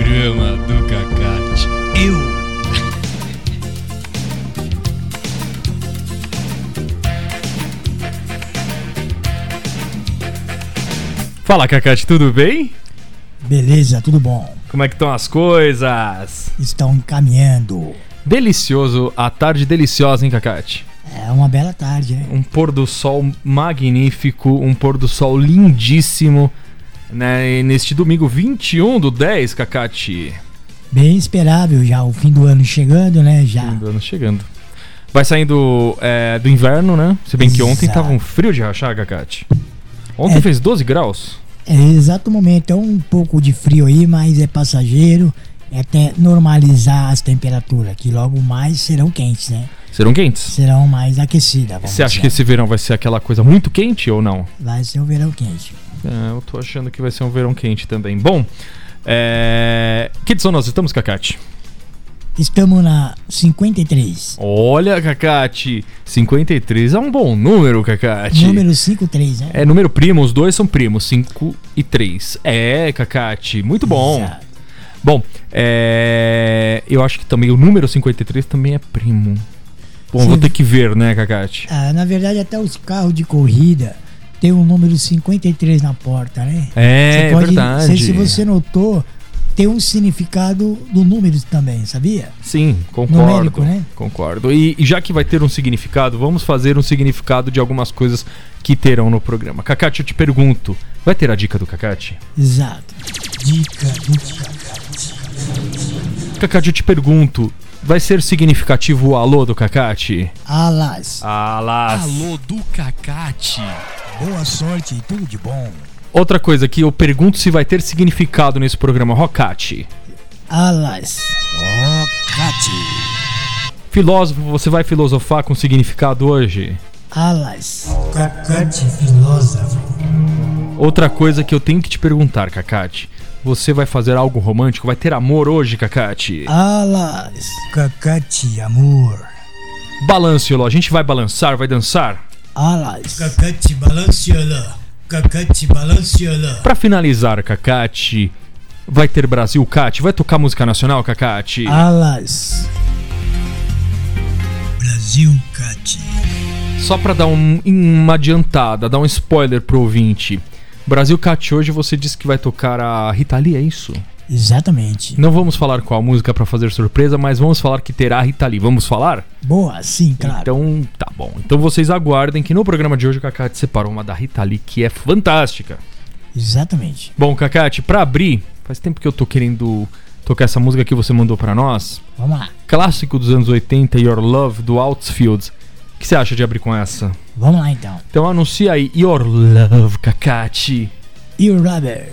Programa do Cacate. Eu. Fala, Cacate, tudo bem? Beleza, tudo bom. Como é que estão as coisas? Estão encaminhando. Delicioso, a tarde deliciosa, hein, Cacate? É uma bela tarde, né? Um pôr do sol magnífico, um pôr do sol lindíssimo, né? Neste domingo 21 do 10, Cacate. Bem esperável já, o fim do ano chegando, né? Já. Fim do ano chegando. Vai saindo é, do inverno, né? Se bem que ontem Exato. tava um frio de rachar, Cacate. Ontem É. fez 12 graus. É exato momento, é um pouco de frio aí, mas é passageiro. É até normalizar as temperaturas, que logo mais serão quentes, né? Serão quentes? Serão mais aquecidas. Você acha dizer. que esse verão vai ser aquela coisa muito quente ou não? Vai ser o verão quente. É, eu tô achando que vai ser um verão quente também. Bom, é... que edição nós estamos, Cacate? Estamos na 53. Olha, Cacate, 53 é um bom número, Cacate. Número 53, né? É número primo, os dois são primos, 5 e 3. É, Cacate, muito bom. Exato. Bom, é... eu acho que também o número 53 também é primo. Bom, Sim. vou ter que ver, né, Cacate? Ah, na verdade, até os carros de corrida tem o número 53 na porta, né? É, Você pode- verdade. Se, se você notou, tem um significado do número também, sabia? Sim, concordo. Numérico, né? Concordo. E, e já que vai ter um significado, vamos fazer um significado de algumas coisas que terão no programa. Cacate, eu te pergunto, vai ter a dica do Cacate? Exato. Dica do Cacate. Cacate, eu te pergunto, vai ser significativo o alô do Cacate? Alas, Alas. Alô do Cacate. Boa sorte e tudo de bom. Outra coisa que eu pergunto se vai ter significado nesse programa, Rocate. Alas. Cacate. Filósofo, você vai filosofar com significado hoje? Alas. Cacate filósofo. Outra coisa que eu tenho que te perguntar, Cacate. Você vai fazer algo romântico? Vai ter amor hoje, Cacate? Alas. Cacate amor. Balance, Ló. A gente vai balançar, vai dançar? Alas. Cacate balanceala. Cacate balanceala. Pra finalizar, Cacate, vai ter Brasil Cat? Vai tocar música nacional, Cacate? Alas. Brasil Cate. Só pra dar um- uma adiantada, dar um spoiler pro ouvinte. Brasil Cat hoje você disse que vai tocar a Rita Lee, é isso? Exatamente. Não vamos falar qual música pra fazer surpresa, mas vamos falar que terá a Rita Lee. Vamos falar? Boa, sim, claro. Então, tá bom. Então vocês aguardem que no programa de hoje o Cacate separou uma da Rita Lee que é fantástica. Exatamente. Bom, Cacate, pra abrir, faz tempo que eu tô querendo tocar essa música que você mandou pra nós. Vamos lá. Clássico dos anos 80, Your Love, do Outfield. O que você acha de abrir com essa? Vamos lá então. Então anuncia aí Your Love, Cacate. E o Rubber.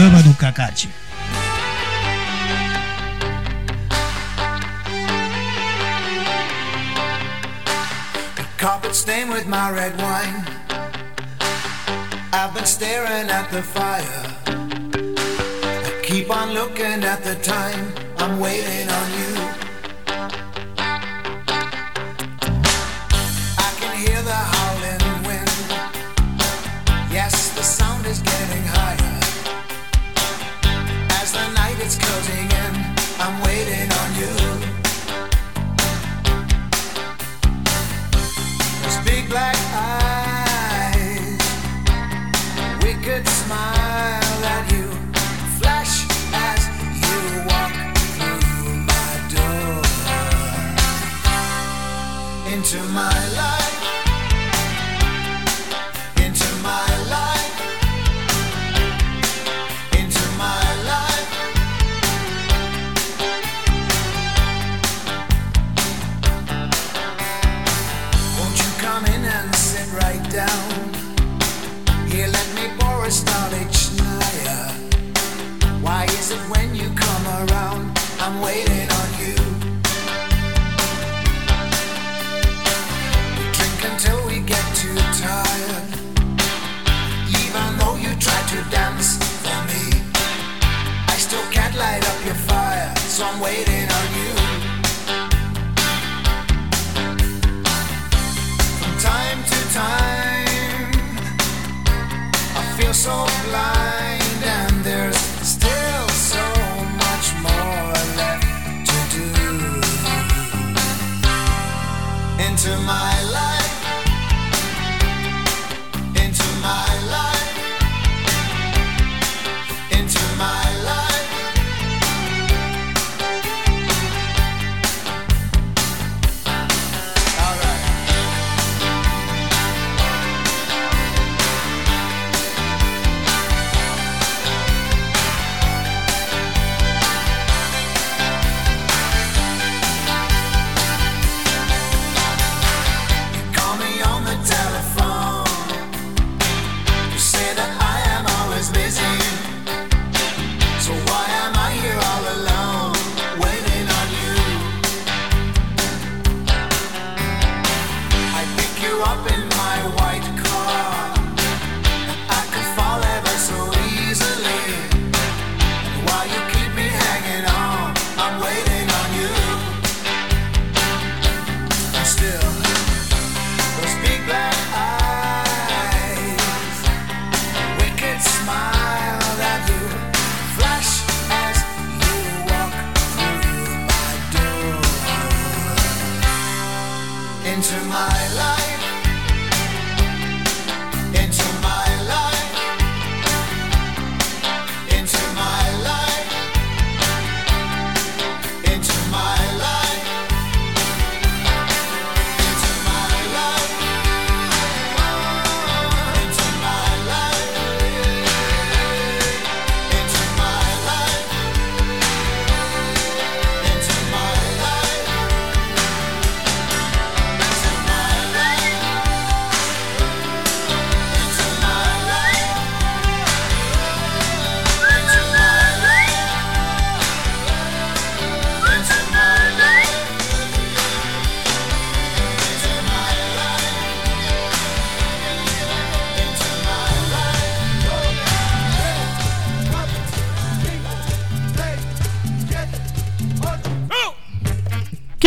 Programa do Cacate. Carpet stained with my red wine. I've been staring at the fire. I keep on looking at the time. I'm waiting on you.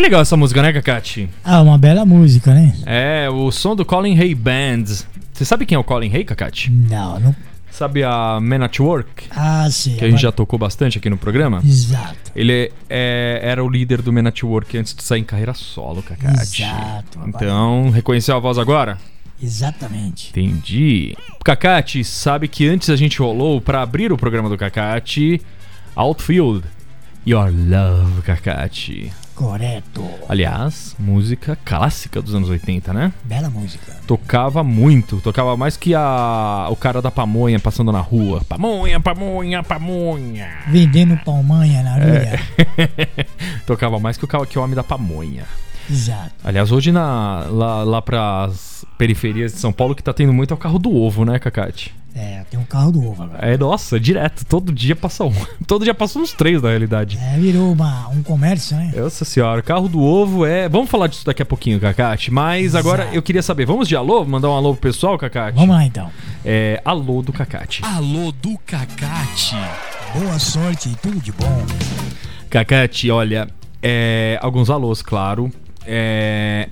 Legal essa música, né, Kakati? Ah, uma bela música, né? É, o som do Colin Hay Band. Você sabe quem é o Colin Hay, Kakati? Não, não. Sabe a Man at Work? Ah, sim. Que a gente já tocou bastante aqui no programa? Exato. Ele é- era o líder do Men at Work antes de sair em carreira solo, Kakati. Exato. agora- Então, reconheceu a voz agora? Exatamente. Entendi. Kakati, sabe que antes a gente rolou pra abrir o programa do Kakati Outfield. Your Love, Kakati. Correto. Aliás, música clássica dos anos 80, né? Bela música. Tocava muito, tocava mais que a o cara da pamonha passando na rua. Pamonha, pamonha, pamonha. Vendendo palmanha na rua. Tocava mais que o, que o homem da pamonha. Exato. Aliás, hoje na, lá, lá pras periferias de São Paulo, que tá tendo muito é o carro do ovo, né, Cacate? É, tem um carro do ovo agora. É, nossa, direto. Todo dia passa um. Todo dia passa uns três, na realidade. É, virou uma, um comércio, né? Nossa senhora, carro do ovo é. Vamos falar disso daqui a pouquinho, Cacate. Mas agora Exato. eu queria saber, vamos de alô? Mandar um alô pro pessoal, Cacate? Vamos lá então. É, alô do Cacate. Alô do Cacate. Boa sorte e tudo de bom. Cacate, olha, é, alguns alôs, claro. É,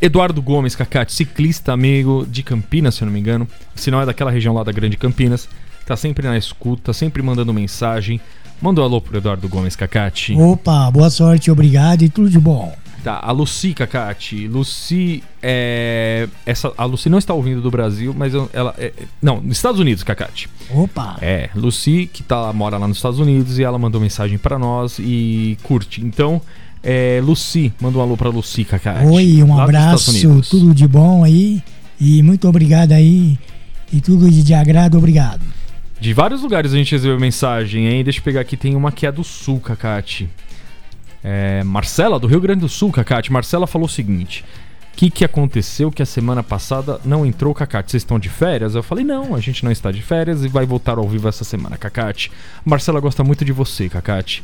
Eduardo Gomes, Cacate, ciclista amigo de Campinas, se eu não me engano. Se não é daquela região lá da Grande Campinas. Tá sempre na escuta, sempre mandando mensagem. Manda um alô pro Eduardo Gomes, Cacate. Opa, boa sorte, obrigado e tudo de bom. Tá, a Lucy, Cacate. Lucy é. Essa, a Lucy não está ouvindo do Brasil, mas eu- ela. é- não, nos Estados Unidos, Cacate. Opa, É, Lucy, que tá, mora lá nos Estados Unidos, e ela mandou mensagem pra nós e curte. Então, é, Lucy, manda um alô pra Lucy, Cacate. oi, um abraço, tudo de bom aí. E muito obrigado aí. E tudo de, de agrado, obrigado. De vários lugares a gente recebeu mensagem, hein? Deixa eu pegar aqui, tem uma que é do Sul, Cacate. É, Marcela, do Rio Grande do Sul, Cacate. Marcela falou o seguinte: O que, que aconteceu que a semana passada não entrou, Cacate? Vocês estão de férias? Eu falei: Não, a gente não está de férias e vai voltar ao vivo essa semana, Cacate. Marcela gosta muito de você, Cacate.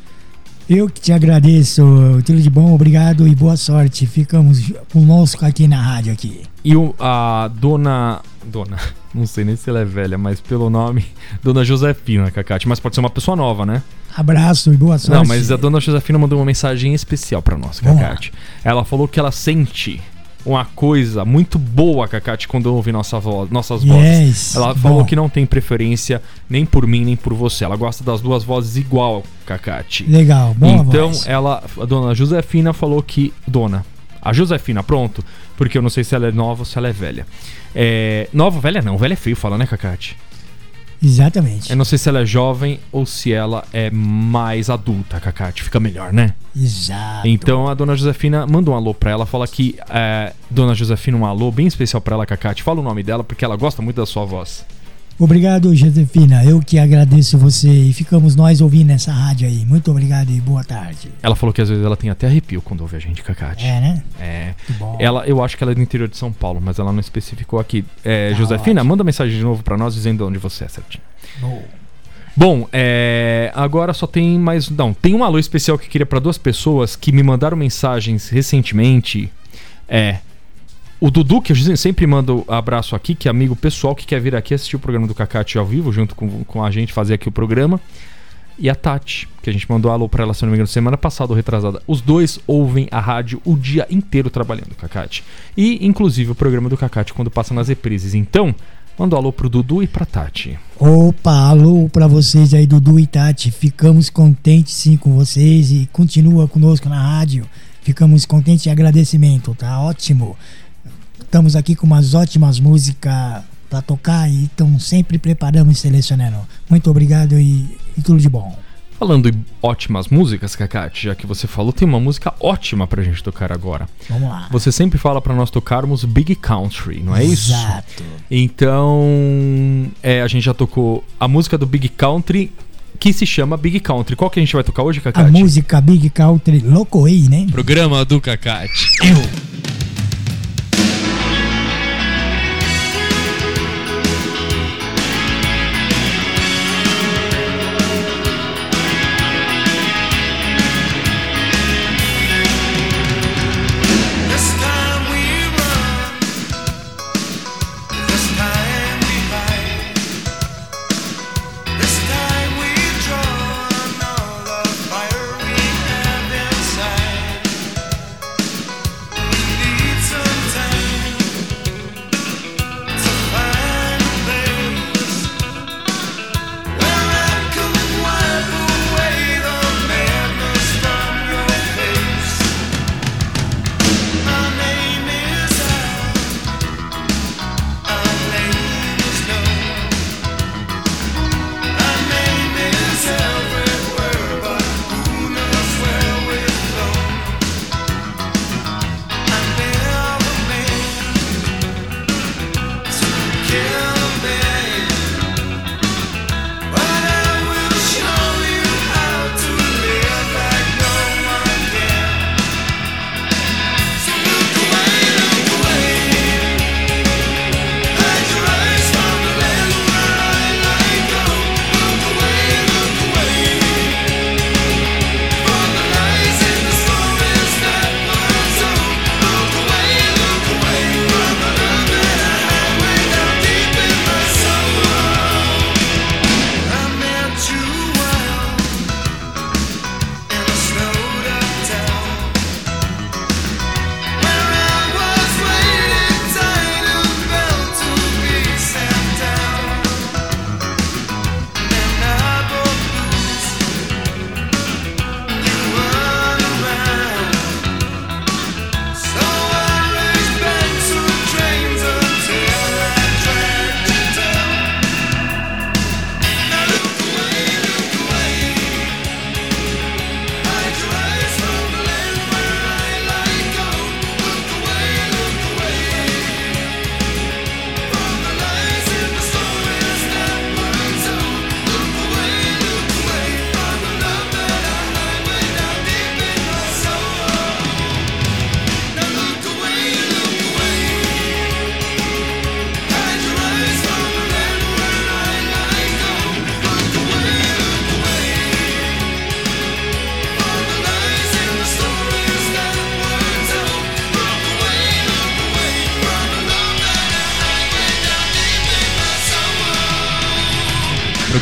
Eu que te agradeço, tudo de bom, obrigado e boa sorte. Ficamos conosco aqui na rádio aqui. E o, a dona. Dona. Não sei nem se ela é velha, mas pelo nome. Dona Josefina, Cacate. Mas pode ser uma pessoa nova, né? Abraço e boa sorte. Não, mas a dona Josefina mandou uma mensagem especial pra nós. Cacate. Ela falou que ela sente uma coisa muito boa, Cacate, quando ouve nossa voz, nossas Yes, vozes. Ela bom. falou que não tem preferência nem por mim, nem por você. Ela gosta das duas vozes igual, Cacate. Legal, boa então, voz. ela, a dona Josefina falou que. Dona. A Josefina, pronto. Porque eu não sei se ela é nova ou se ela é velha. É, nova, velha não. Velha é feio falar, né, Cacate? Exatamente. Eu não sei se ela é jovem ou se ela é mais adulta, Cacate. Fica melhor, né? Exato. Então a dona Josefina manda um alô pra ela, fala que é, dona Josefina, um alô bem especial pra ela, Cacate. Fala o nome dela porque ela gosta muito da sua voz. Obrigado, Josefina. Eu que agradeço você e ficamos nós ouvindo essa rádio aí. Muito obrigado e boa tarde. Ela falou que às vezes ela tem até arrepio quando ouve a gente, Cacate. É, né? É. Ela, eu acho que ela é do interior de São Paulo, mas ela não especificou aqui. É, Tá Josefina, ótimo. manda mensagem de novo pra nós dizendo onde você é certinho. No. Bom, é, agora só tem mais. Não, tem um alô especial que eu queria pra duas pessoas que me mandaram mensagens recentemente. É. O Dudu, que eu sempre mando abraço aqui, que é amigo pessoal que quer vir aqui assistir o programa do Cacate ao vivo, junto com, com a gente, fazer aqui o programa. E a Tati, que a gente mandou alô pra ela, se não me engano, semana passada ou retrasada. Os dois ouvem a rádio o dia inteiro trabalhando, Cacate. E, inclusive, o programa do Cacate quando passa nas reprises. Então, manda um alô pro Dudu e pra Tati. Opa, alô pra vocês aí, Dudu e Tati. Ficamos contentes sim com vocês e continua conosco na rádio. Ficamos contentes e agradecimento, tá ótimo. Estamos aqui com umas ótimas músicas pra tocar e estão sempre preparando e selecionando. Muito obrigado e, e tudo de bom. Falando em ótimas músicas, Cacate, já que você falou, tem uma música ótima pra gente tocar agora. Vamos lá. Você sempre fala pra nós tocarmos Big Country, não é isso? Exato. Então, é, a gente já tocou a música do Big Country, que se chama Big Country. Qual que a gente vai tocar hoje, A Cacate? música Big Country Locoei, né? Programa do Cacate. Eu.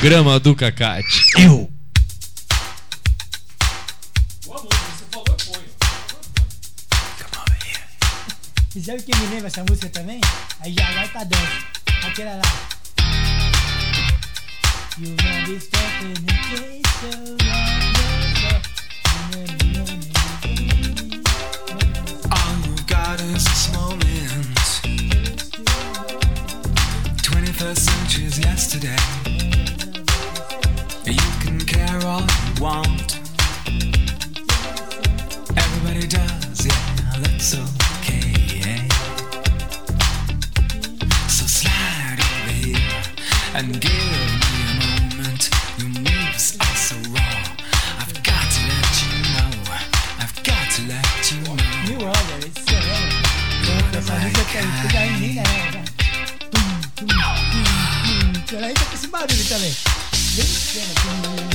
programa do Cacate. Eu. Você sabe que me lembra essa música também? Aí já vai pra dança. Aquela lá. barulho também. Bem pequeno.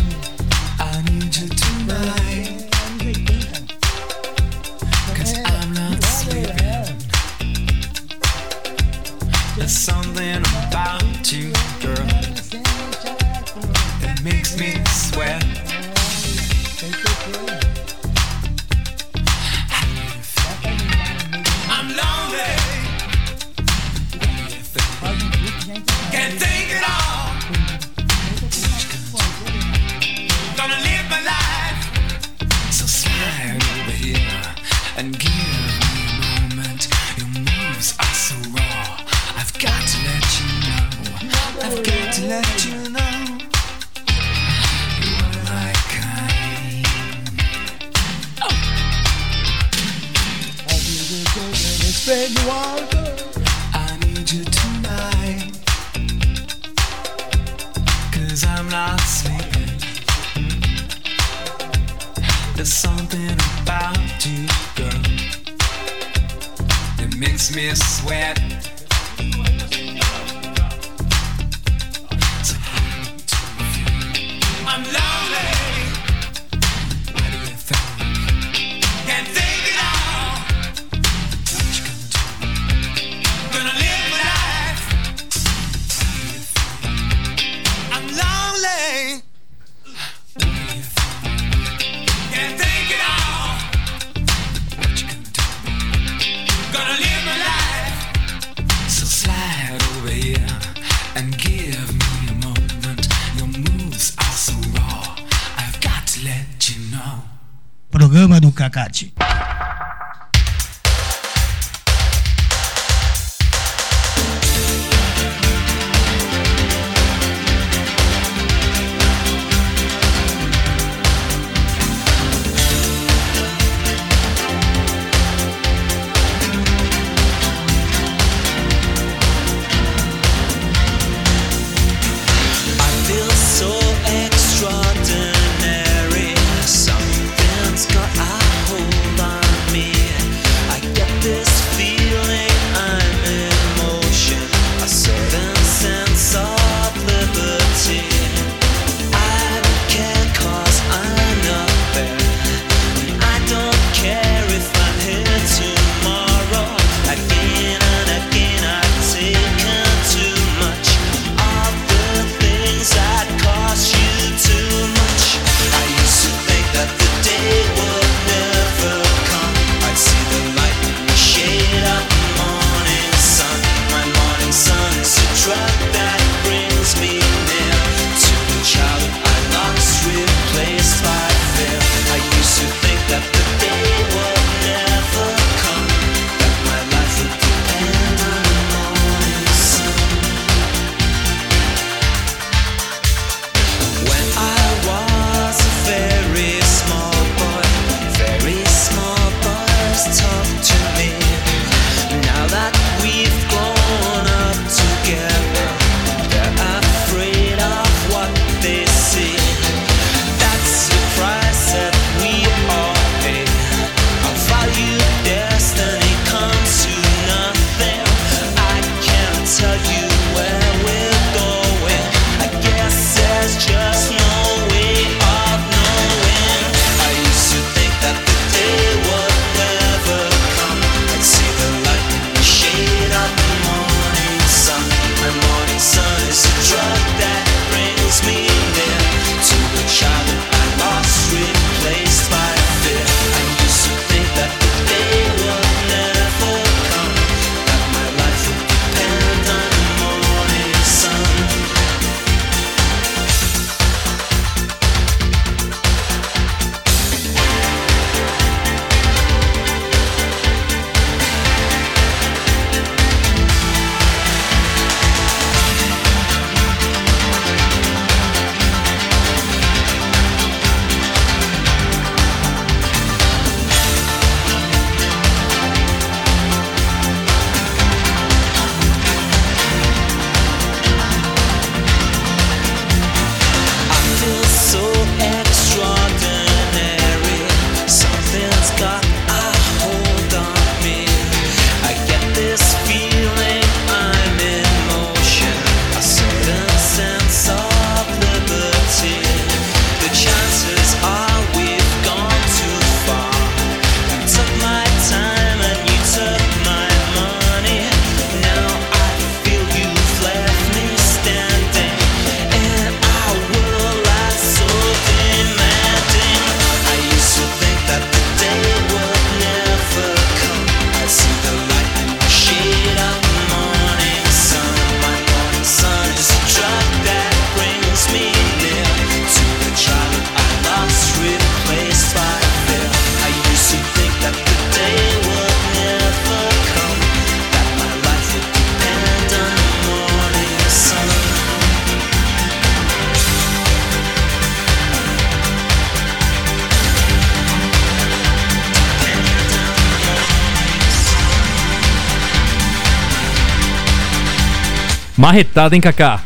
Marretada, hein, Kaká?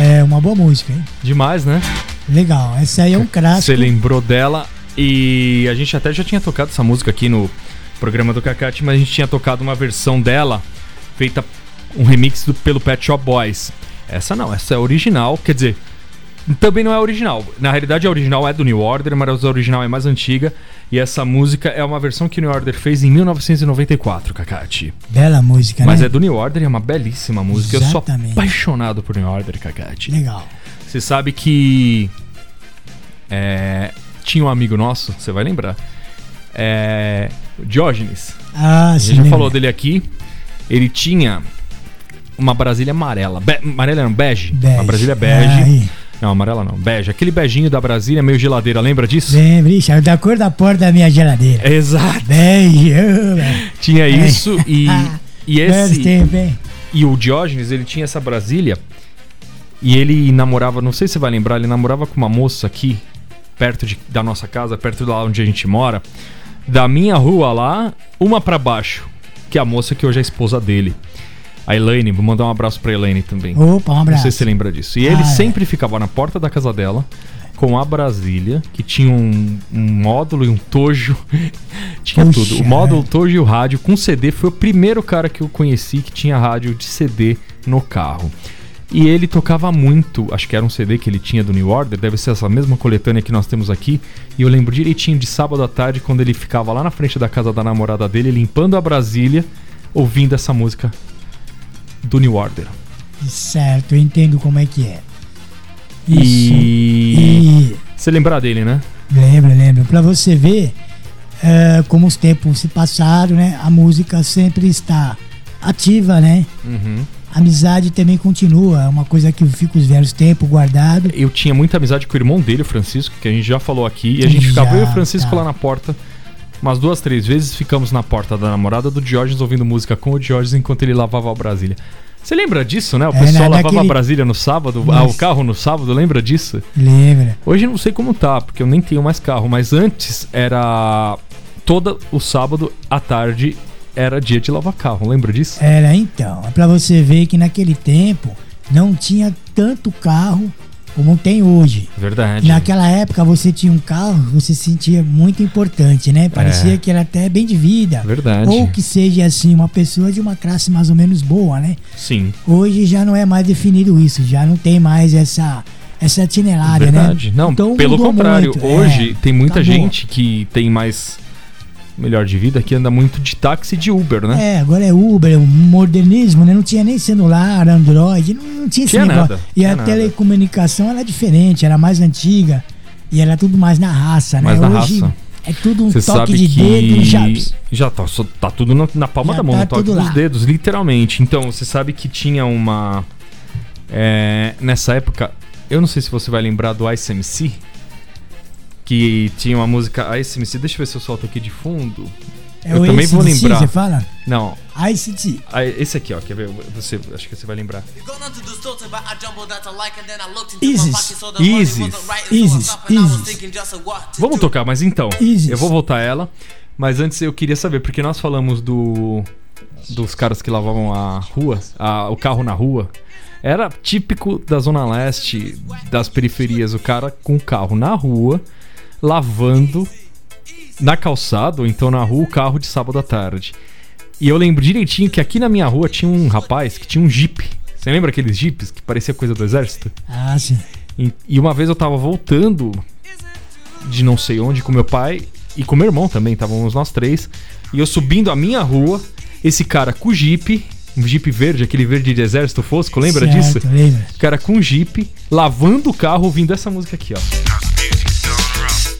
É uma boa música, hein? Demais, né? Legal. Essa aí é um Você clássico. lembrou dela e a gente até já tinha tocado essa música aqui no programa do Cacate, mas a gente tinha tocado uma versão dela feita um remix do- pelo Pet Shop Boys. Essa não, essa é original, quer dizer, também não é original. Na realidade, a original é do New Order, mas a original é mais antiga. E essa música é uma versão que o New Order fez em 1994, Cacate. Bela música, Mas né? é do New Order e é uma belíssima música. Eu Exatamente. sou apaixonado por New Order, Cacate. Legal. Você sabe que. é, tinha um amigo nosso, você vai lembrar. É, Diógenes. Ah, A sim. gente já falou dele aqui. Ele tinha uma Brasília amarela. Be amarela não, bege. Bege. Uma Brasília bege. Aí. Não, amarela não, bege. Aquele beijinho da Brasília, meio geladeira, lembra disso? Lembra, ixi, era da cor da porta da minha geladeira. Exato. Beijo. velho. Tinha isso e, e Bons esse. tempos, hein? E o Diógenes, ele tinha essa Brasília e ele namorava, não sei se você vai lembrar, ele namorava com uma moça aqui, perto de- da nossa casa, perto de lá onde a gente mora, da minha rua lá, uma pra baixo, que é a moça que hoje é esposa dele. A Elaine, vou mandar um abraço pra Elaine também. Opa, um Não abraço. sei se você lembra disso. E Ah, ele é. sempre ficava na porta da casa dela com a Brasília, que tinha um, um módulo e um tojo. tinha Puxa, tudo. O módulo, o tojo e o rádio com CD. Foi o primeiro cara que eu conheci que tinha rádio de CD no carro. E ele tocava muito, acho que era um CD que ele tinha do New Order, deve ser essa mesma coletânea que nós temos aqui. E eu lembro direitinho de sábado à tarde, quando ele ficava lá na frente da casa da namorada dele, limpando a Brasília, ouvindo essa música do New Order. Certo, eu entendo como é que é. Isso. E. Você lembrar dele, né? lembra, lembra. Pra você ver é, como os tempos se passaram, né? A música sempre está ativa, né? Uhum. A amizade também continua, é uma coisa que fica os velhos tempos guardado. Eu tinha muita amizade com o irmão dele, o Francisco, que a gente já falou aqui. E a gente ficava Já, eu e o Francisco tá. lá na porta. Umas duas, três vezes ficamos na porta da namorada do Diógenes ouvindo música com o Diógenes enquanto ele lavava a Brasília. Você lembra disso, né? O É, pessoal na- lavava a Brasília no sábado, ah, o Nossa. carro no sábado, lembra disso? Lembra? Hoje eu não sei como tá, porque eu nem tenho mais carro, mas antes era todo o sábado à tarde era dia de lavar carro, lembra disso? Era então, é pra você ver que naquele tempo não tinha tanto carro como tem hoje. Verdade. Naquela época você tinha um carro, você se sentia muito importante, né? Parecia É. que era até bem de vida. Verdade. Ou que seja assim, uma pessoa de uma classe mais ou menos boa, né? Sim. Hoje já não é mais definido isso, já não tem mais essa essa tinelada, Verdade. né? Não, Então pelo contrário, muito, hoje é, tem muita acabou. gente que tem mais melhor de vida que anda muito de táxi e de Uber, né? É, agora é Uber, é um modernismo, né? Não tinha nem celular, Android, não, não tinha esse Tinha negócio. nada, e a nada. telecomunicação era diferente, era mais antiga e era tudo mais na raça, né? Mais na Hoje raça. é tudo um Você toque de dedo e já. já tá, só- tá tudo na, na palma Já da mão, tá no toque dos dedos, literalmente. Então, você sabe que tinha uma é, nessa época, eu não sei se você vai lembrar do ICMC, que tinha uma música ICMC, deixa eu ver se eu solto aqui de fundo. É eu o também vou AC/DC, lembrar. Você fala? Não, ICT. ah, esse aqui, ó, quer ver? Você, acho que você vai lembrar. Isis. Isis. Isis. Isis. Vamos tocar, mas então, Isis. eu vou voltar ela. Mas antes eu queria saber, porque nós falamos do dos caras que lavavam a rua, a- o carro na rua. Era típico da Zona Leste, das periferias, o cara com o carro na rua, lavando na calçada, ou então na rua, o carro de sábado à tarde. E eu lembro direitinho que aqui na minha rua tinha um rapaz que tinha um jeep. Você lembra aqueles jeeps que parecia coisa do exército? Ah, sim. E, e uma vez eu tava voltando de não sei onde com meu pai e com meu irmão também, estávamos nós três. E eu subindo a minha rua, esse cara com o Jeep, um Jeep verde, aquele verde de exército fosco, lembra certo, disso? Lembra? O cara com o Jeep, lavando o carro, ouvindo essa música aqui, ó.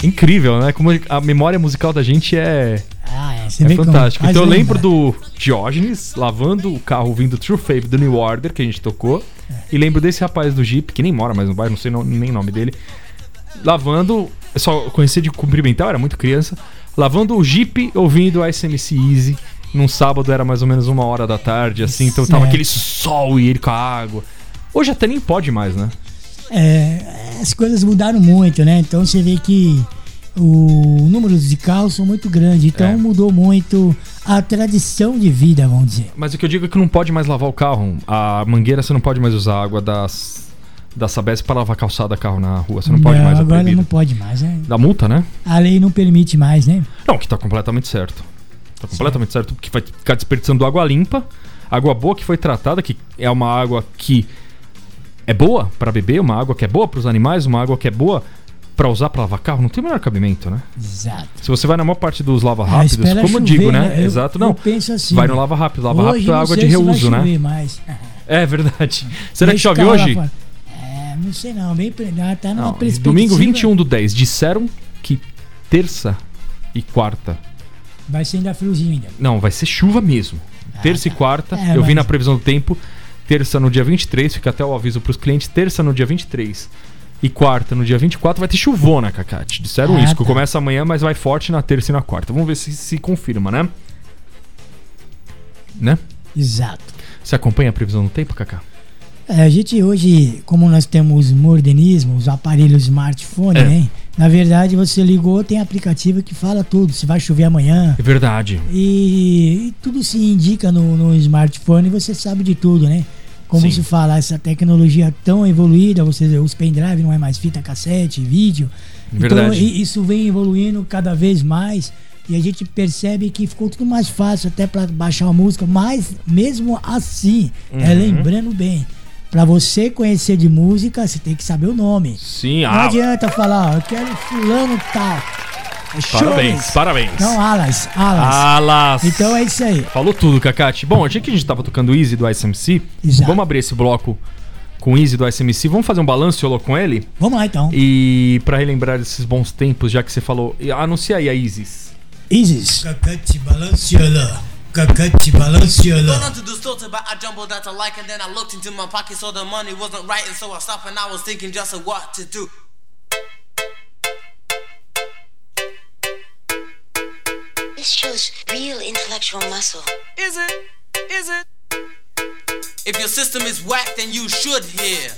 Incrível, né? Como a memória musical da gente é, Ah, é. Você é como fantástico. Então eu lembro do Diógenes lavando o carro ouvindo True Fave do New Order, que a gente tocou. E lembro desse rapaz do Jeep, que nem mora mais no bairro, não sei no- nem o nome dele. Lavando, eu só conhecia de cumprimentar, era muito criança. Lavando o Jeep ouvindo ICMC Easy. Num sábado era mais ou menos uma hora da tarde, assim, então tava aquele sol e ele com a água. Hoje até nem pode mais, né? É, as coisas mudaram muito, né? Então você vê que o número de carros são muito grande, então É. mudou muito a tradição de vida, vamos dizer. Mas o que eu digo é que não pode mais lavar o carro. A mangueira você não pode mais usar a água das, da Sabesp para lavar calçada carro na rua. Você não pode mais, é agora proibido. não pode mais, né? Da multa, né? A lei não permite mais, né? Não, que tá completamente certo. Tá completamente certo, porque vai ficar desperdiçando água limpa, água boa que foi tratada, que é uma água que é boa para beber, uma água que é boa para os animais, uma água que é boa para usar para lavar carro, não tem o menor cabimento, né? Exato. Se você vai na maior parte dos lava Ah, rápidos, como eu chover, digo, né? Eu- Exato, eu não. penso assim. Vai no lava rápido, lava rápido é água de reuso, né? mais. É verdade. Será que Deixa chove lá hoje? É, não sei não, bem, ah, tá numa Não, perspectiva. domingo 21 do 10. Disseram que terça e quarta. Vai ser ainda friozinho ainda. Não, vai ser chuva mesmo. terça e quarta. É, eu vi mas- na previsão do tempo. Terça no dia 23, fica até o aviso pros clientes. Terça no dia 23. E quarta no dia 24 vai ter chuvona, Cacate. Disseram Ah, isso, que tá. começa amanhã, mas vai forte na terça e na quarta. Vamos ver se se confirma, né? Né? Exato. Você acompanha a previsão do tempo, Cacá? É, a gente hoje, como nós temos modernismo, os aparelhos smartphone, É. né? Na verdade, você ligou, tem aplicativo que fala tudo, se vai chover amanhã. É verdade. E, e tudo se indica no, no smartphone e você sabe de tudo, né? Como Sim. se fala, essa tecnologia tão evoluída, você, os pendrive não é mais fita cassete, vídeo. Então Verdade. i- isso vem evoluindo cada vez mais e a gente percebe que ficou tudo mais fácil até para baixar uma música, mas mesmo assim, é Uhum. lembrando bem, para você conhecer de música, você tem que saber o nome. Sim, Não ah, adianta falar, ó, eu quero fulano tal. É parabéns, parabéns. Não, Alas, Alas. Alas. Então é isso aí. Falou tudo, Cacate. Bom, já que a gente tava tocando Easy do SMC, Exato. vamos abrir esse bloco com Easy do SMC. Vamos fazer um balanço, Yolo, com ele? Vamos lá então. E pra relembrar esses bons tempos, já que você falou. Anuncia aí a Isis. Isis. Cacate balanceala. Cacate balanceala. Going on to the store to buy a jumbo that I like, and then I looked into my pocket, so the money wasn't right, and so I stopped and I was thinking just of what to do. This shows real intellectual muscle. Is it? Is it? If your system is whack, then you should hear.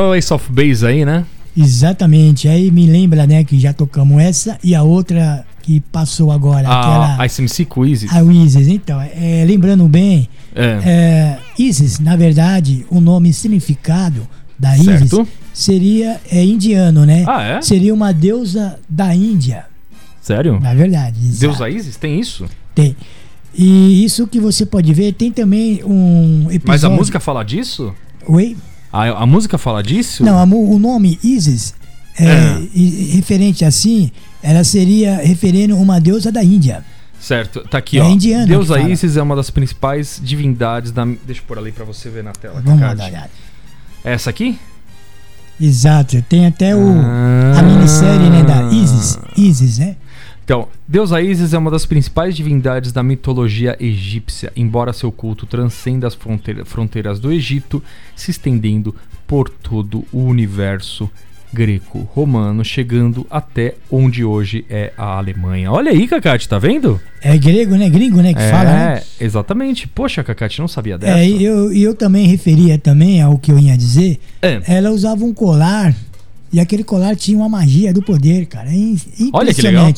O Ace of Base aí, né? Exatamente. Aí me lembra, né, que já tocamos essa e a outra que passou agora, A aquela ICMC Quizzes. a Isis. Então, é, lembrando bem, É. é, Isis, na verdade, o nome significado da Isis Certo. seria é, indiano, né? Ah, é? Seria uma deusa da Índia, Sério? na verdade. exato. Deus Isis? Tem isso? Tem. E isso que você pode ver, tem também um episódio. Mas a música fala disso? Oi? A, a música fala disso? Não, a o nome Isis, é, É. referente assim, ela seria referendo uma deusa da Índia. Certo, tá aqui, É ó. indiana Deusa. Isis é uma das principais divindades da. Deixa eu pôr ali pra você ver na tela. Vamos dar olhada. Essa aqui? Exato, tem até o, Ah. a minissérie né, da Isis, Isis, né? Então, Deusa Isis é uma das principais divindades da mitologia egípcia, embora seu culto transcenda as fronteira- fronteiras do Egito, se estendendo por todo o universo greco-romano, chegando até onde hoje é a Alemanha. Olha aí, Cacate, tá vendo? É grego, né? Gringo, né? Que é, fala, né? exatamente. Poxa, Cacate, não sabia dessa. É, e eu, eu também referia também ao que eu ia dizer. É. Ela usava um colar e aquele colar tinha uma magia do poder, cara. É in- Olha que legal.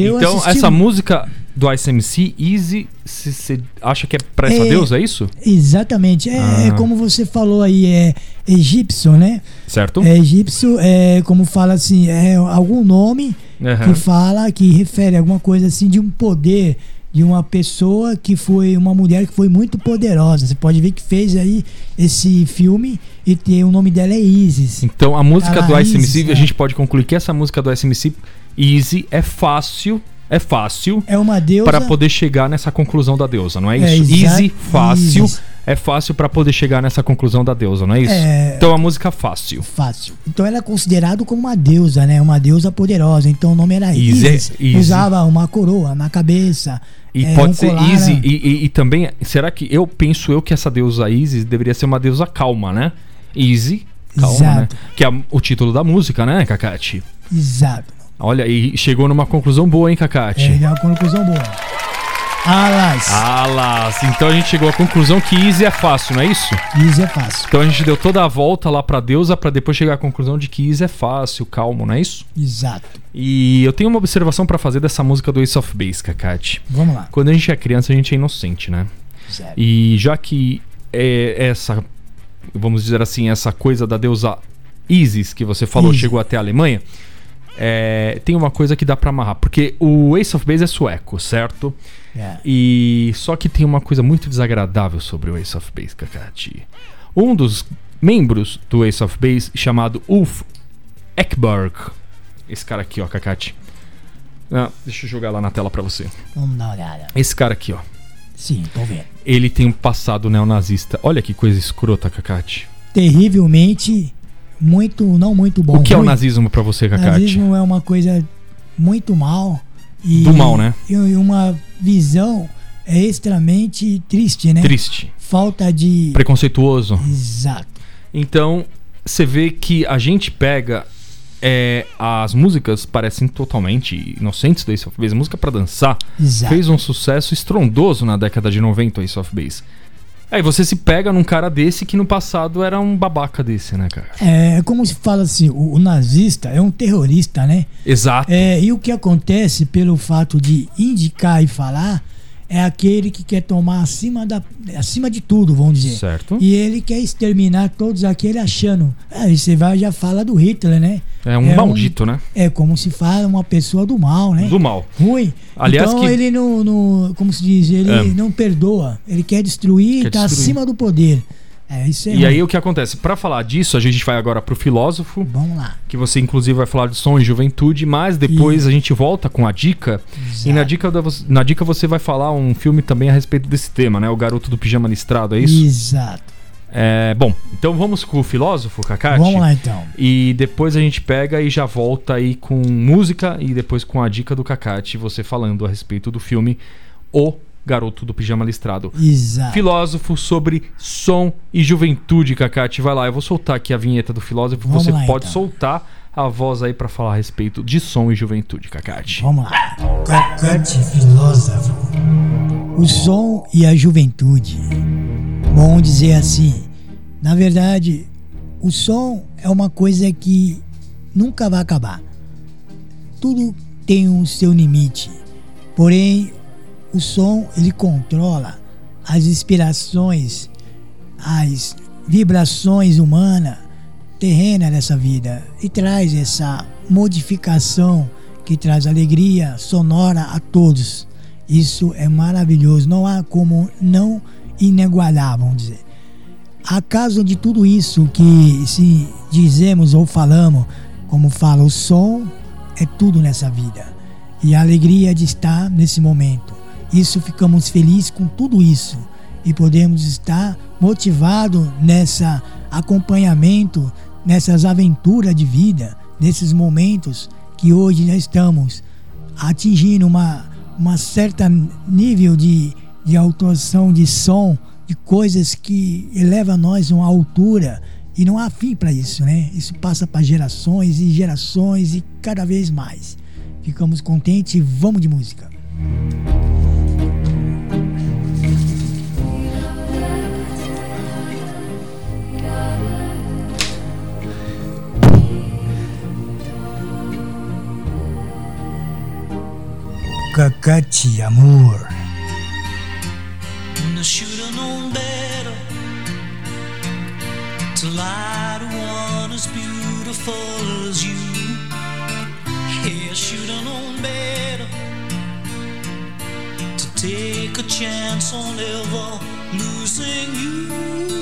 Eu então, assisti essa música do ICMC, Easy, você acha que é pra essa É. deusa, é isso? Exatamente. É, Ah. é como você falou aí, é egípcio, né? Certo? É egípcio, é como fala assim, é algum nome Aham. que fala, que refere a alguma coisa assim de um poder de uma pessoa que foi uma mulher que foi muito poderosa. Você pode ver que fez aí esse filme e tem, o nome dela é Isis. Então, a música Ela do ICMC, a é. gente pode concluir que essa música do ICMC, Easy, é fácil, é fácil É uma deusa para poder chegar nessa conclusão da deusa, não é É, isso? exa- Easy, fácil, Isis. é fácil pra poder chegar nessa conclusão da deusa, não é isso? É. Então a música fácil. Fácil. Então ela é considerada como uma deusa, né? Uma deusa poderosa. Então o nome era Easy, Isis. Easy. Usava uma coroa na cabeça. E é, pode um ser colar, Easy né? e, e- e também, será que eu penso eu que essa deusa Isis deveria ser uma deusa calma, né? Easy, calma, Exato. né? Que é o título da música, né, Cacate? Exato. Olha, e chegou numa conclusão boa, hein, Cacate? É, é uma conclusão boa. Alas. Alas, então a gente chegou à conclusão que Easy é fácil, não é isso? Isso é fácil. Então a gente deu toda a volta lá pra deusa pra depois chegar à conclusão de que Easy é fácil, calmo, não é isso? Exato. E eu tenho uma observação pra fazer dessa música do Ace of Base, Cacate. Vamos lá. Quando a gente é criança, a gente é inocente, né? Sério. E já que é essa, vamos dizer assim, essa coisa da deusa Isis que você falou chegou até a Alemanha, é, tem uma coisa que dá pra amarrar. Porque o Ace of Base é sueco, certo? É. E só que tem uma coisa muito desagradável sobre o Ace of Base, Kakati. Um dos membros do Ace of Base, chamado Ulf Ekberg. Esse cara aqui, ó, Kakati. Ah, deixa eu jogar lá na tela pra você. Vamos dar uma olhada. Esse cara aqui, ó. Sim, tô vendo. Ele tem um passado neonazista. Olha que coisa escrota, Kakati. Terrivelmente, muito, não muito bom. o que é o nazismo pra você, Kakati? Nazismo é uma coisa muito mal. E, Do mal, né? E uma visão é extremamente triste, né? Triste. Falta de. Preconceituoso. Exato. Então, você vê que a gente pega. é, as músicas parecem totalmente inocentes do Ace of Base. Música pra dançar. Exato. Fez um sucesso estrondoso na década de 90, o Ace of Base. Aí você se pega num cara desse que no passado era um babaca desse, né, cara? É como se fala assim: o, o nazista é um terrorista, né? Exato. É, e o que acontece pelo fato de indicar e falar é aquele que quer tomar acima, da, acima de tudo, vamos dizer. Certo. E ele quer exterminar todos aqueles achando. Aí você vai já fala do Hitler, né? É um é um- maldito, né? É como se fala uma pessoa do mal, né? Do mal. Ruim. Aliás, então que- ele não, não- Como se diz? Ele É. não perdoa. Ele quer destruir Quer e tá destruir. acima do poder. É, isso é E ruim. aí o que acontece? Pra falar disso, a gente vai agora pro filósofo, Vamos lá. que você inclusive vai falar de som e juventude, mas depois a gente volta com a dica. E na dica, da, na dica você vai falar um filme também a respeito desse tema, né? O Garoto do Pijama Listrado, é isso? Exato. É, bom, então vamos com o filósofo, Kakati? Vamos lá então. E depois a gente pega e já volta aí com música e depois com a dica do Kakati, você falando a respeito do filme O Garoto do Pijama Listrado. Exato. Filósofo sobre som e juventude, Kakati. Vai lá, eu vou soltar aqui a vinheta do filósofo. Vamos você lá, pode então. soltar a voz aí pra falar a respeito de som e juventude, Kakati. Vamos lá. Cacate filósofo. O som e a juventude. Bom dizer assim. Na verdade, o som é uma coisa que nunca vai acabar. Tudo tem um seu limite. Porém, o som ele controla as inspirações, as vibrações humanas terrena dessa vida e traz essa modificação que traz alegria sonora a todos. Isso é maravilhoso, não há como não inigualar, vamos dizer. Acaso de tudo isso que se dizemos ou falamos, como fala o som, é tudo nessa vida. E a alegria de estar nesse momento. Isso ficamos felizes com tudo isso e podemos estar motivados nessa acompanhamento, nessas aventuras de vida, nesses momentos que hoje já estamos atingindo uma, uma certa nível de, de autoação de som, de coisas que eleva nós a uma altura e não há fim para isso, né? Isso passa para gerações e gerações e cada vez mais. Ficamos contentes e vamos de música. Cacate, amor. I should have known better to lie to one as beautiful as you. Yeah, I should have known better to take a chance on ever losing you.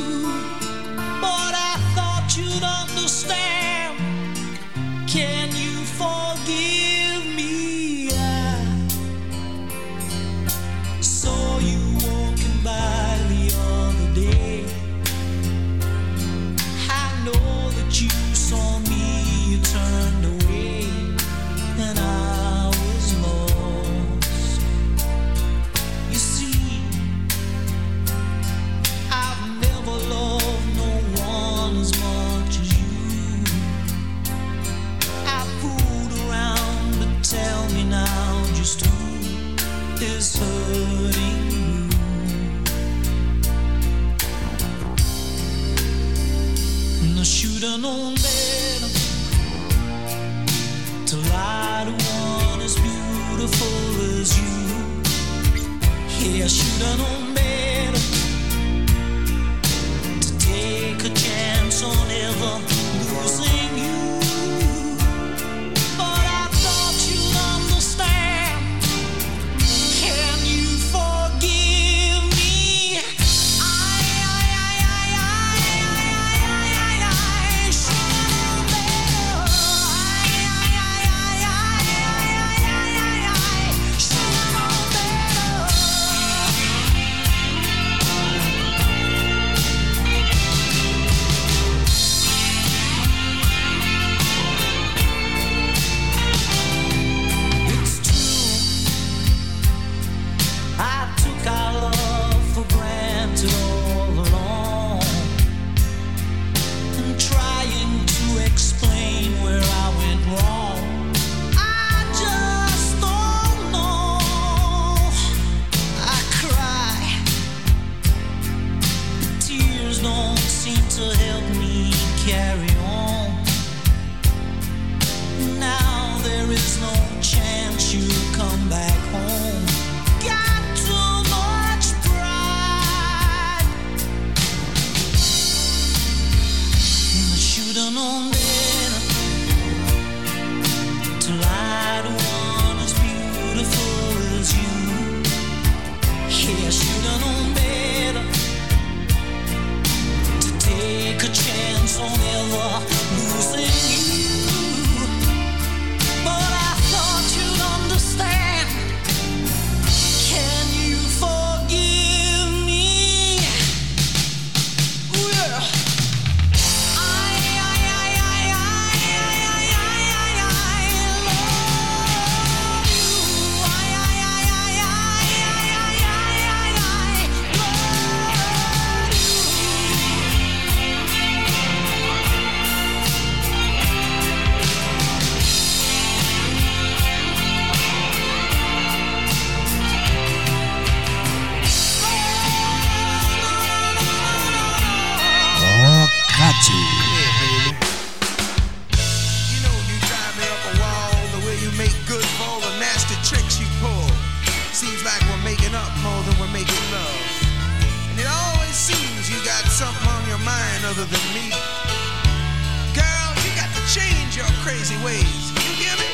crazy ways. You hear me?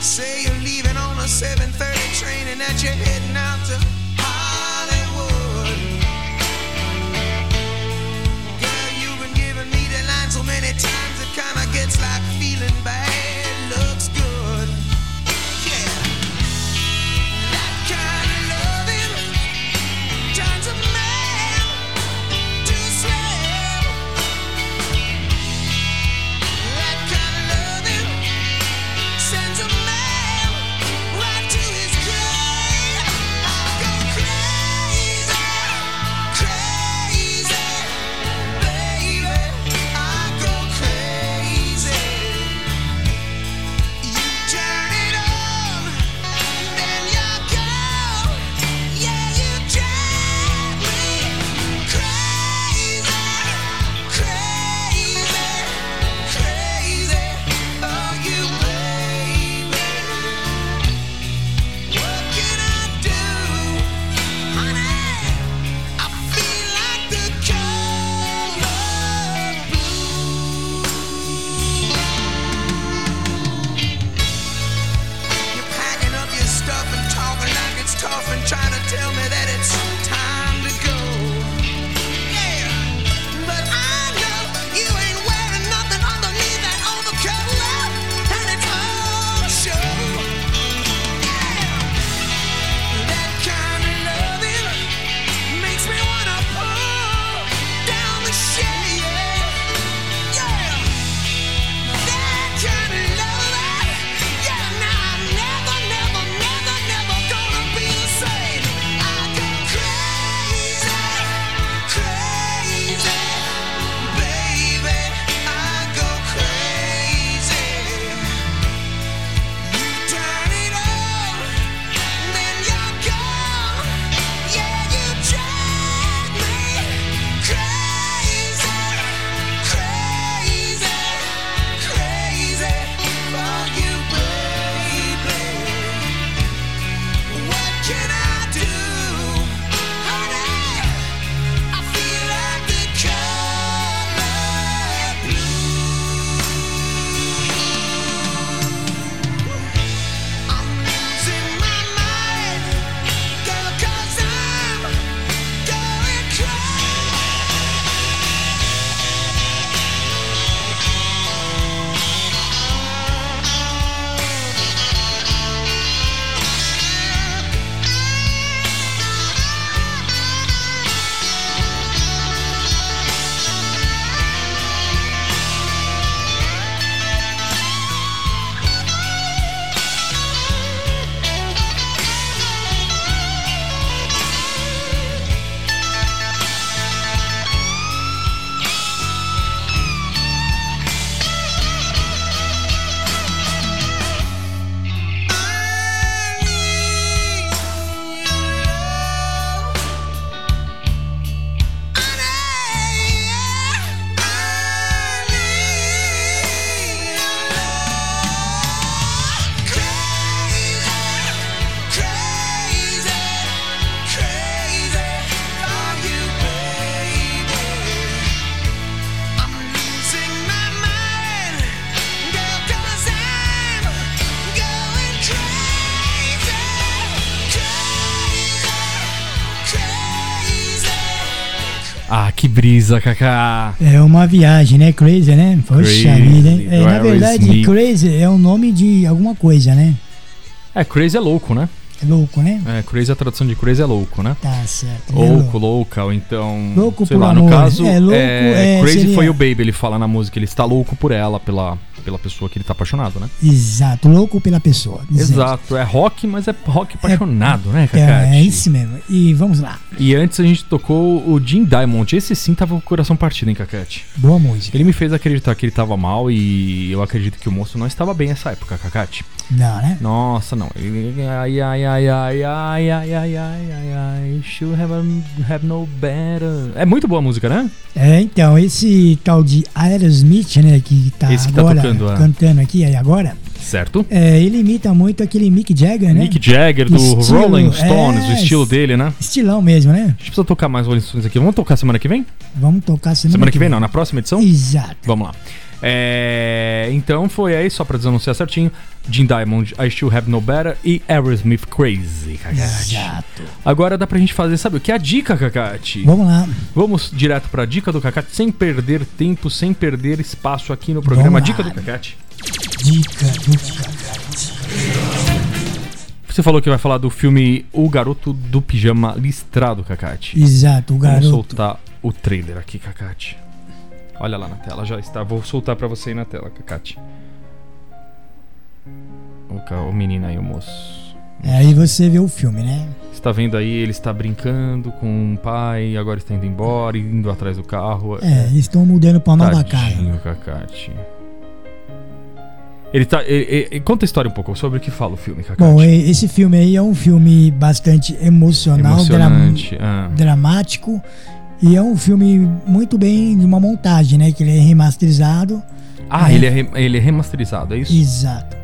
Say you're leaving on a 7:30 train and that you're heading out to. Brisa, Kaká. É uma viagem, né? Crazy, né? Poxa vida, hein? É, na verdade. Crazy é o nome de alguma coisa, né? É, crazy é louco, né? É louco, né? É, crazy, a tradução de crazy é louco, né? Tá certo. é Louco, louca, ou então. Louco sei por lá, amor. no caso. É, louco, é, crazy seria- foi o Baby, ele fala na música, ele está louco por ela, pela, pela pessoa que ele tá apaixonado, né? Exato, louco pela pessoa. Exato, é rock, mas é rock apaixonado, né, Kaká? É, é isso mesmo. E vamos lá. E antes a gente tocou o Jim Diamond. Esse sim tava com o coração partido, hein, Cacate? Boa música. Ele me fez acreditar que ele tava mal e eu acredito que o moço não estava bem nessa época, Cacate. Não, né? Nossa, não. Ele. Ai, ai, ai, ai, ai, ai, ai, ai, ai, ai. Should have, have no better. É muito boa a música, né? É, então, esse tal de Aerosmith, né, que tá Esse que tá tocando, é. cantando aqui aí agora, Certo? é, ele imita muito aquele Mick Jagger, né? Mick Jagger, do Estilo, Rolling Stones, é, o estilo dele, né? Estilão mesmo, né? A gente precisa tocar mais Rolling Stones aqui. Vamos tocar semana que vem? Vamos tocar semana, Semana que vem não, na próxima edição? Exato. Vamos lá. É, então foi aí, só pra desanunciar certinho: Jim Diamond, I Still Have No Better e Aerosmith Crazy, Kakati. Exato. Agora dá pra gente fazer, sabe o que? é A dica, Kakati. Vamos lá. Vamos direto pra dica do Kakati, sem perder tempo, sem perder espaço aqui no programa Vamos Dica do Kakati. Dica do Cacate. Você falou que vai falar do filme O Garoto do Pijama Listrado, Kakati. Exato, o Vamos garoto. soltar o trailer aqui, Kakati. Olha lá na tela, já está. Vou soltar pra você aí na tela, Kakati. O, o menino aí, o moço. Aí você vê o filme, né? Você tá vendo aí, ele está brincando com o pai, agora está indo embora, indo atrás do carro. É, eles estão mudando pra nova casa. Tadinho, Kakati. Ele tá. e- e- conta a história um pouco sobre o que fala o filme, Kakati. Bom, esse filme aí é um filme bastante emocional, dram- ah. dramático. E é um filme muito bem de uma montagem, né? Que ele é remasterizado. Ah, É. ele, é ele é remasterizado, é isso? Exato.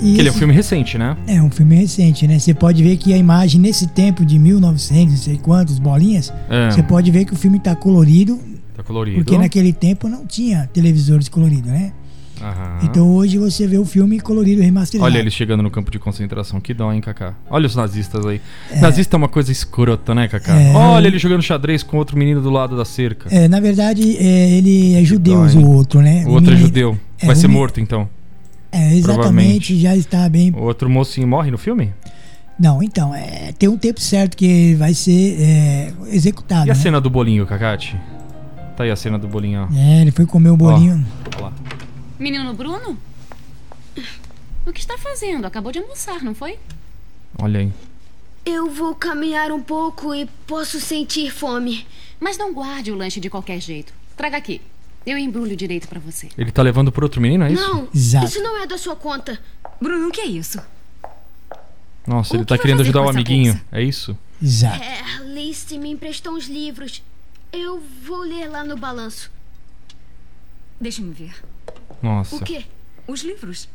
E Que ele é um filme recente, né? É um filme recente, né? Você pode ver que a imagem nesse tempo de 1900, não sei quantos bolinhas, É. você pode ver que o filme tá colorido, Tá colorido. porque naquele tempo não tinha televisores coloridos, né? Então hoje você vê o filme colorido remasterizado. Olha ele chegando no campo de concentração. Que dó, hein, Kaká? Olha os nazistas aí. É. Nazista é uma coisa escrota, né, Kaká? É. Olha ele jogando xadrez com outro menino do lado da cerca. É, na verdade, é, ele é judeu, o outro, né? O outro é menino- judeu. é, Vai o ser morto, então. É, exatamente, já está bem. O outro mocinho morre no filme? Não, então, é, tem um tempo certo que vai ser é, executado. E a né? cena do bolinho, Kakati? Tá aí a cena do bolinho, ó. É, ele foi comer o bolinho. Ó lá. Menino Bruno? O que está fazendo? Acabou de almoçar, não foi? Olha aí. Eu vou caminhar um pouco e posso sentir fome. Mas não guarde o lanche de qualquer jeito. Traga aqui. Eu embrulho direito pra você. Ele tá levando pro outro menino, é isso? Não, Exato. isso não é da sua conta. Bruno, o que é isso? Nossa, O ele que tá vai querendo fazer ajudar com o essa amiguinho. bolsa? É isso? Exato. É, Alice me emprestou uns livros. Eu vou ler lá no balanço. Deixa-me ver. Nossa. O quê? Os livros.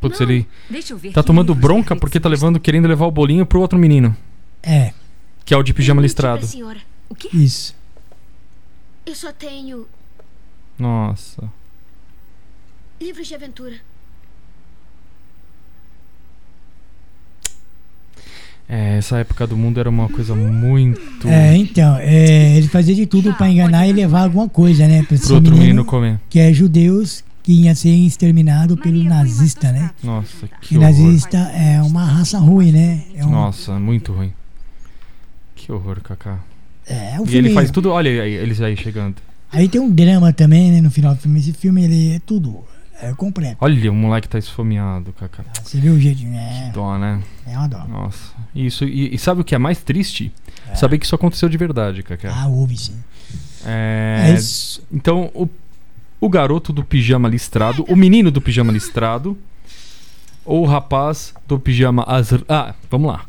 Putz, Não, ele Deixa eu ver. tá que tomando livros bronca porque tá levando, querendo levar o bolinho pro outro menino. É, Que é o de pijama Pergunte pra listrado. senhora. O quê? isso. Eu só tenho Nossa. livros de aventura. É, essa época do mundo era uma coisa muito. É, então, é, ele fazia de tudo pra enganar e levar alguma coisa, né? Pra esse pro outro menino, menino comer. que é judeus que ia ser exterminado pelo nazista, né? Nossa, que Que horror. nazista é uma raça ruim, né? É um, Nossa, muito ruim. Que horror, Kaká. é um E filme. ele faz tudo. Olha eles aí chegando. Aí tem um drama também, né? No final do filme. Esse filme ele é tudo. É completo. Olha, o moleque tá esfomeado, Kaká. Você vê o jeito. É, Dó, né? é uma dó. Nossa. Isso, e, e sabe o que é mais triste? Saber que isso aconteceu de verdade, Kaká. Ah, houve sim. É, É isso. Então, o, o garoto do pijama listrado, o menino do pijama listrado, ou o rapaz do pijama azul. Ah, vamos lá.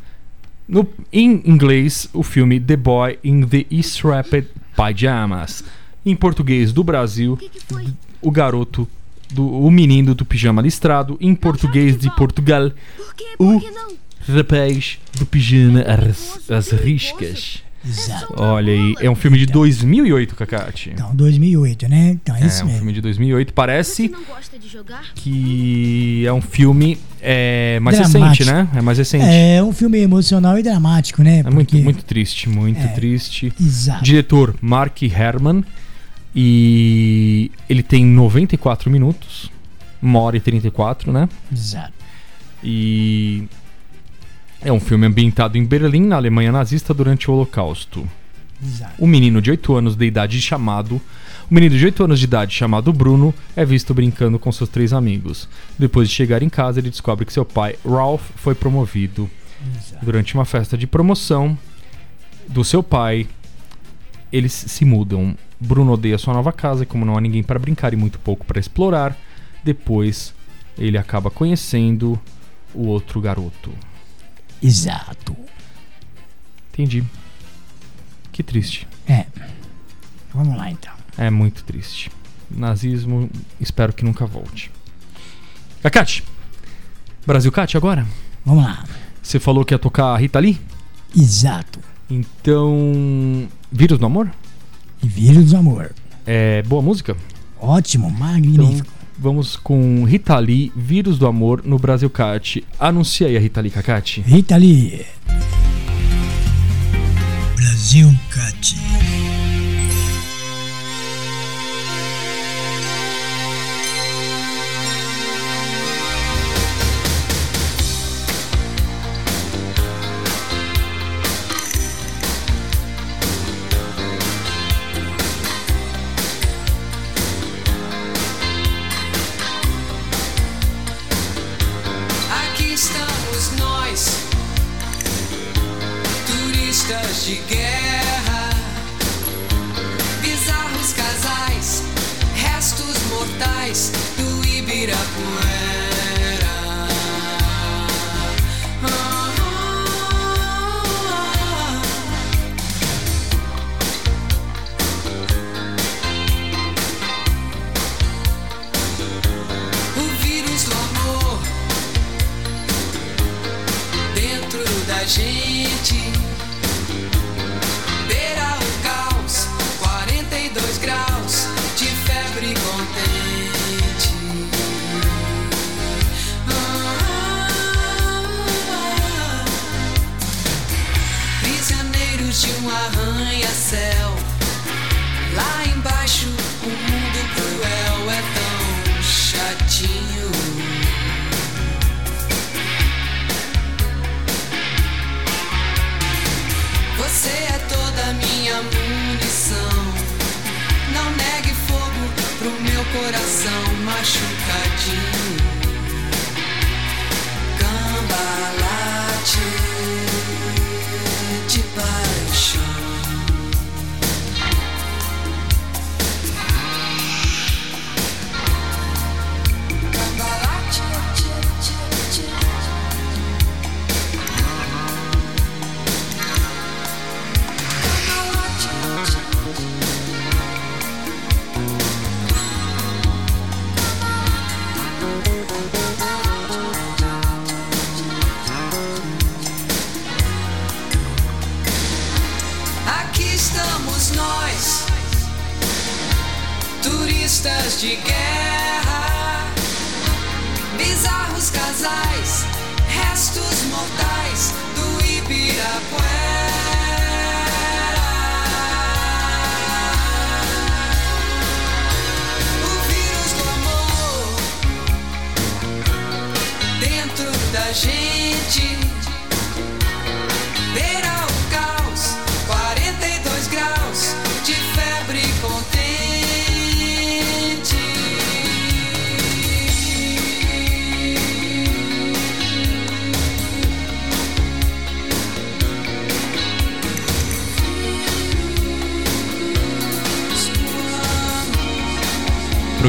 No, em inglês, o filme The Boy in the Strapped Pyjamas. Em português do Brasil, que, que o garoto do o menino do pijama listrado. Em português de Portugal? O- rapaz do pijama às, às riscas. Exato. Olha aí, é um filme de 2008, Cacate. Então, 2008, né? Então, é, É, isso um mesmo. filme de 2008. Parece que é um filme é, mais Dramático. recente, né? É mais recente. É um filme emocional e dramático, né? É muito, muito triste, muito É, triste. exato. Diretor Mark Herman. E ele tem 94 minutos. Uma hora e 34, né? Exato. E é um filme ambientado em Berlim, na Alemanha nazista, durante o Holocausto. Exato. Um menino de 8 anos de idade chamado. Um menino de 8 anos de idade chamado Bruno é visto brincando com seus três amigos. Depois de chegar em casa, ele descobre que seu pai, Ralph, foi promovido. Durante uma festa de promoção do seu pai, eles se mudam. Bruno odeia sua nova casa e, como não há ninguém para brincar e muito pouco para explorar, depois ele acaba conhecendo o outro garoto. Exato. Entendi. Que triste. É. Vamos lá, então. É muito triste. Nazismo, espero que nunca volte. Cacate, Brasil Cat agora? Vamos lá. Você falou que ia tocar Rita Lee? Exato. Então. Vírus do Amor? Vírus do Amor. É boa música? Ótimo, Então magnífico. vamos com Rita Lee, Vírus do Amor no Brasil Cat. Anuncia aí a Rita Lee, Cacate. Rita Lee. Brasil Cat. De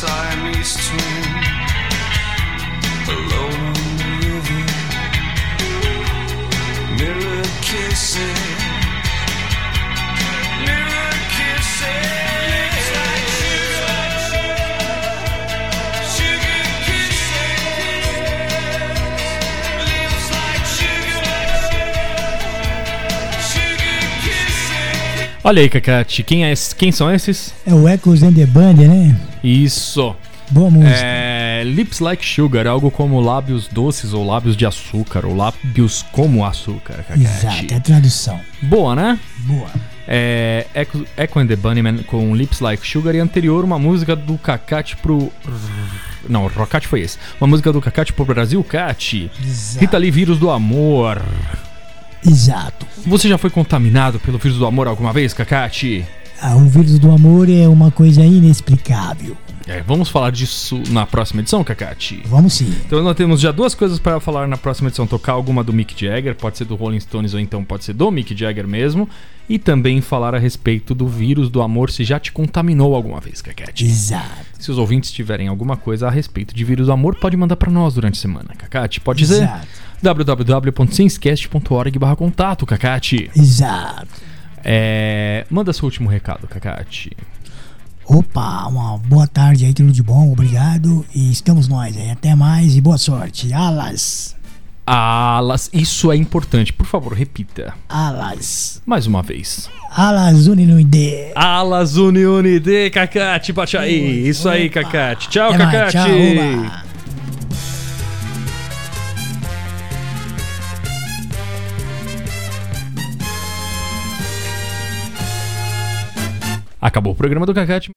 Siamese twins. Olha aí, Cacate, quem, é, quem são esses? É o Echoes and the Band, né? Isso. Boa música. É, lips like sugar, algo como lábios doces ou lábios de açúcar, ou lábios como açúcar, Cacate. Exato, é a tradução. Boa, né? Boa. É, Echo, Echo and the Bunnyman com Lips Like Sugar e anterior uma música do Cacate pro... Não, Rocate foi esse. Uma música do Cacate pro Brasil Cat. Rita Lee, Vírus do Amor. Exato. Você já foi contaminado pelo vírus do amor alguma vez, Cacate? Ah, o vírus do amor é uma coisa inexplicável. É, vamos falar disso na próxima edição, Cacate? Vamos sim. Então nós temos já duas coisas para falar na próxima edição. Tocar alguma do Mick Jagger, pode ser do Rolling Stones ou então pode ser do Mick Jagger mesmo. E também falar a respeito do vírus do amor, se já te contaminou alguma vez, Cacate. Exato. Se os ouvintes tiverem alguma coisa a respeito de vírus do amor, pode mandar para nós durante a semana, Cacate. Pode dizer Exato. www.cienscast.org barra contato, Cacate. Exato. É, manda seu último recado, Cacate. Opa, uma boa tarde aí, tudo de bom, obrigado. E estamos nós aí. Até mais e boa sorte. Alas. Alas, isso é importante. Por favor, repita. Alas. Mais uma vez. Alas Uninuide. Alas Uni Unide, Cacate, bate aí. Isso aí, Cacate. Tchau, Cacate. tchau, oba. Acabou o programa do Cacate.